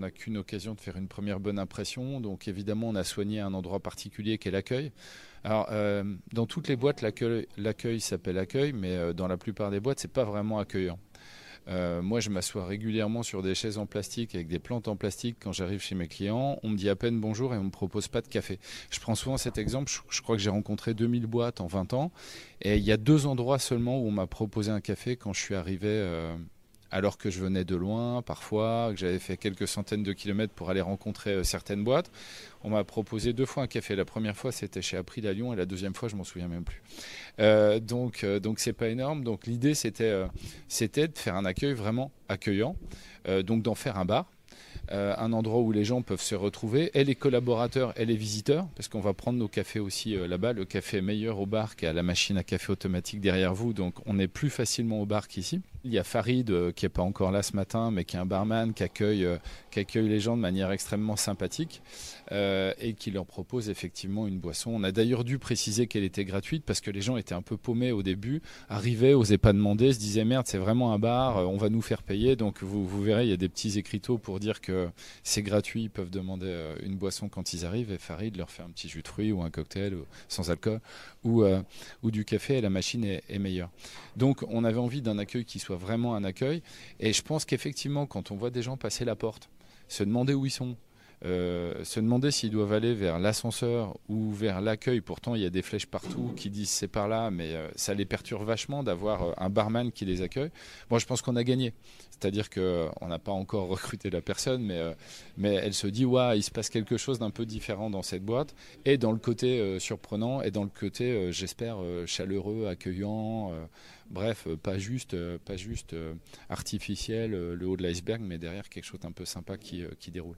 n'a qu'une occasion de faire une première bonne impression. Donc évidemment, on a soigné un endroit particulier qui est l'accueil. Alors, euh, dans toutes les boîtes, l'accueil s'appelle accueil, mais euh, dans la plupart des boîtes, c'est pas vraiment accueillant. Euh, moi, je m'assois régulièrement sur des chaises en plastique avec des plantes en plastique quand j'arrive chez mes clients. On me dit à peine bonjour et on me propose pas de café. Je prends souvent cet exemple. Je, crois que j'ai rencontré 2000 boîtes en 20 ans. Et il y a deux endroits seulement où on m'a proposé un café quand je suis arrivé alors que je venais de loin parfois, que j'avais fait quelques centaines de kilomètres pour aller rencontrer euh, certaines boîtes. On m'a proposé deux fois un café. La première fois, c'était chez April à Lyon, et la deuxième fois, je m'en souviens même plus. Euh, donc, euh, donc c'est pas énorme. Donc, l'idée, c'était, c'était de faire un accueil vraiment accueillant, donc d'en faire un bar. Un endroit où les gens peuvent se retrouver, et les collaborateurs et les visiteurs, parce qu'on va prendre nos cafés aussi là-bas. Le café est meilleur au bar qu'à la machine à café automatique derrière vous, donc on est plus facilement au bar qu'ici. Il y a Farid euh, qui n'est pas encore là ce matin, mais qui est un barman qui accueille, euh, qui accueille les gens de manière extrêmement sympathique euh, et qui leur propose effectivement une boisson. On a d'ailleurs dû préciser qu'elle était gratuite parce que les gens étaient un peu paumés au début, arrivaient, n'osaient pas demander, se disaient merde, c'est vraiment un bar, on va nous faire payer. Donc vous, vous verrez, il y a des petits écriteaux pour dire que c'est gratuit, ils peuvent demander une boisson quand ils arrivent et Farid leur fait un petit jus de fruits ou un cocktail sans alcool ou, ou du café et la machine est meilleure. Donc on avait envie d'un accueil qui soit vraiment un accueil. Et je pense qu'effectivement, quand on voit des gens passer la porte, se demander où ils sont, euh, se demander s'ils doivent aller vers l'ascenseur ou vers l'accueil. Pourtant, il y a des flèches partout qui disent c'est par là, mais euh, ça les perturbe vachement d'avoir euh, un barman qui les accueille. Moi, je pense qu'on a gagné. C'est-à-dire qu'on n'a pas encore recruté la personne, mais, mais elle se dit ouais, il se passe quelque chose d'un peu différent dans cette boîte, et dans le côté surprenant, et dans le côté, j'espère, chaleureux, accueillant. Bref, pas juste, pas juste artificiel, le haut de l'iceberg, mais derrière quelque chose d'un peu sympa qui, qui déroule.